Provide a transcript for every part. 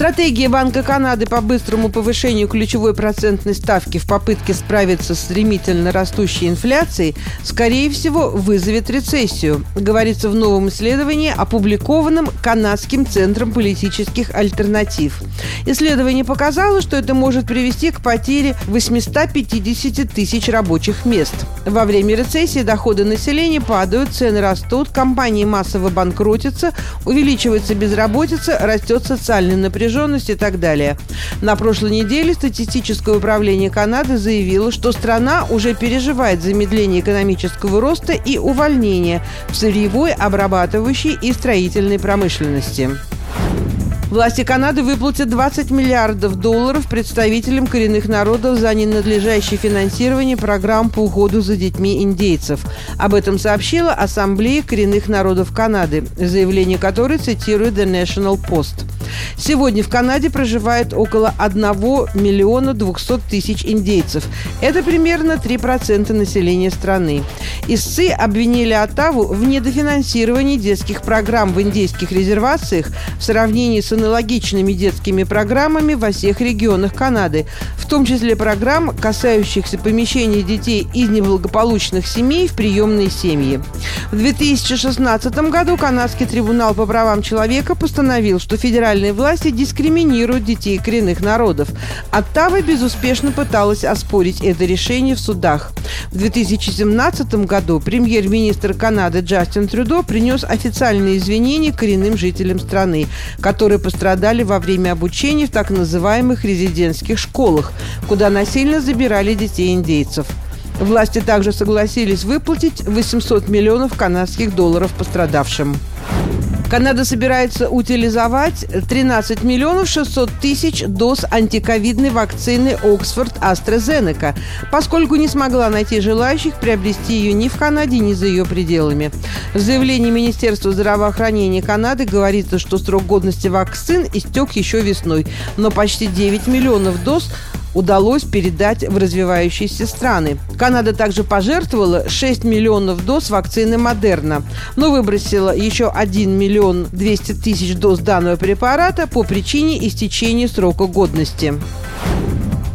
Стратегия Банка Канады по быстрому повышению ключевой процентной ставки в попытке справиться с стремительно растущей инфляцией, скорее всего, вызовет рецессию, говорится в новом исследовании, опубликованном Канадским центром политических альтернатив. Исследование показало, что это может привести к потере 850 тысяч рабочих мест. Во время рецессии доходы населения падают, цены растут, компании массово банкротятся, увеличивается безработица, растет социальное напряжение напряженность и так далее. На прошлой неделе статистическое управление Канады заявило, что страна уже переживает замедление экономического роста и увольнение в сырьевой, обрабатывающей и строительной промышленности. Власти Канады выплатят 20 миллиардов долларов представителям коренных народов за ненадлежащее финансирование программ по уходу за детьми индейцев. Об этом сообщила Ассамблея коренных народов Канады, заявление которой цитирует The National Post. Сегодня в Канаде проживает около 1 миллиона 200 тысяч индейцев. Это примерно 3% населения страны. Истцы обвинили Оттаву в недофинансировании детских программ в индейских резервациях в сравнении с аналогичными детскими программами во всех регионах Канады, в том числе программ, касающихся помещения детей из неблагополучных семей в приемные семьи. В 2016 году Канадский трибунал по правам человека постановил, что федеральные власти дискриминируют детей коренных народов. Оттава безуспешно пыталась оспорить это решение в судах. В 2017 году премьер-министр Канады Джастин Трюдо принес официальные извинения коренным жителям страны, которые пострадали во время обучения в так называемых резидентских школах, куда насильно забирали детей индейцев. Власти также согласились выплатить 800 миллионов канадских долларов пострадавшим. Канада собирается утилизовать 13 миллионов 600 тысяч доз антиковидной вакцины Оксфорд AstraZeneca, поскольку не смогла найти желающих приобрести ее ни в Канаде, ни за ее пределами. В заявлении Министерства здравоохранения Канады говорится, что срок годности вакцин истек еще весной, но почти 9 миллионов доз удалось передать в развивающиеся страны. Канада также пожертвовала 6 миллионов доз вакцины Модерна, но выбросила еще 1 миллион 200 тысяч доз данного препарата по причине истечения срока годности.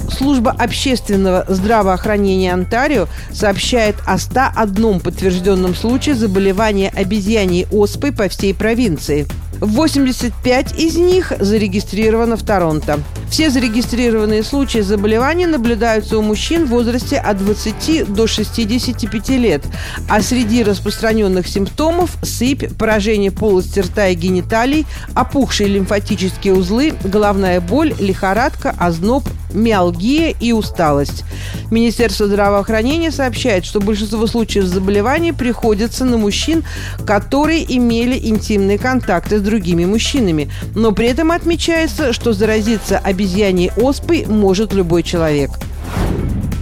Служба общественного здравоохранения Онтарио сообщает о 101 подтвержденном случае заболевания обезьяньей оспой по всей провинции. 85 из них зарегистрировано в Торонто. Все зарегистрированные случаи заболевания наблюдаются у мужчин в возрасте от 20 до 65 лет, а среди распространенных симптомов – сыпь, поражение полости рта и гениталий, опухшие лимфатические узлы, головная боль, лихорадка, озноб, миалгия и усталость. Министерство здравоохранения сообщает, что большинство случаев заболеваний приходится на мужчин, которые имели интимные контакты с другими мужчинами, но при этом отмечается, что заразиться обезьяной обезьяньей оспой может любой человек.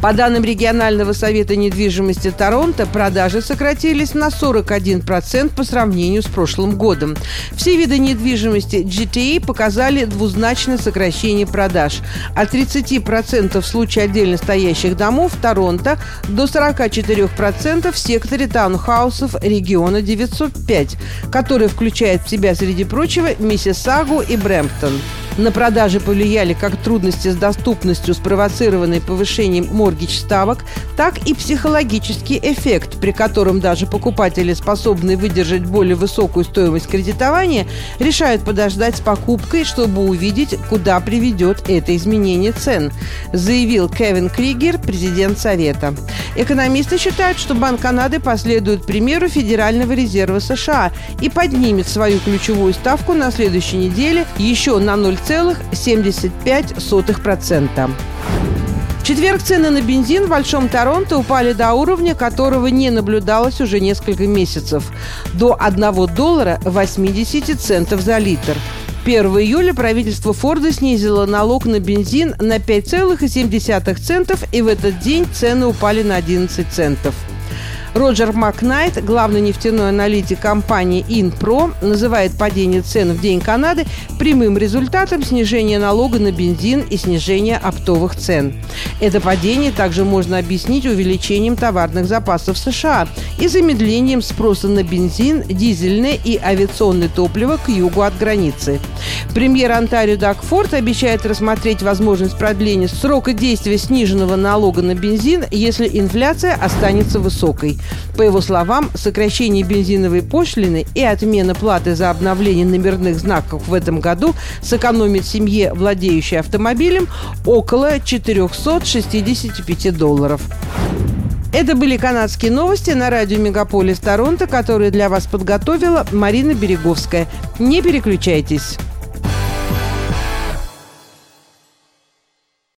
По данным регионального совета недвижимости Торонто, продажи сократились на 41% по сравнению с прошлым годом. Все виды недвижимости GTA показали двузначное сокращение продаж. От 30% в случае отдельно стоящих домов Торонто до 44% в секторе таунхаусов региона 905, который включает в себя, среди прочего, Миссисагу и Брэмптон. На продажи повлияли как трудности с доступностью, спровоцированные повышением моргич ставок, так и психологический эффект, при котором даже покупатели, способные выдержать более высокую стоимость кредитования, решают подождать с покупкой, чтобы увидеть, куда приведет это изменение цен, заявил Кевин Кригер, президент Совета. Экономисты считают, что Банк Канады последует примеру Федерального резерва США и поднимет свою ключевую ставку на следующей неделе еще на 0, 0,75%. В четверг цены на бензин в Большом Торонто упали до уровня, которого не наблюдалось уже несколько месяцев – до 1 доллара 80 центов за литр. 1 июля правительство Форда снизило налог на бензин на 5,7 центов, и в этот день цены упали на 11 центов. Роджер Макнайт, главный нефтяной аналитик компании Инпро, называет падение цен в День Канады прямым результатом снижения налога на бензин и снижения оптовых цен. Это падение также можно объяснить увеличением товарных запасов США и замедлением спроса на бензин, дизельное и авиационное топливо к югу от границы. Премьер Онтарио Даг Форд обещает рассмотреть возможность продления срока действия сниженного налога на бензин, если инфляция останется высокой. По его словам, сокращение бензиновой пошлины и отмена платы за обновление номерных знаков в этом году сэкономит семье, владеющей автомобилем, около 465 долларов. Это были канадские новости на радио «Мегаполис Торонто», которые для вас подготовила Марина Береговская. Не переключайтесь.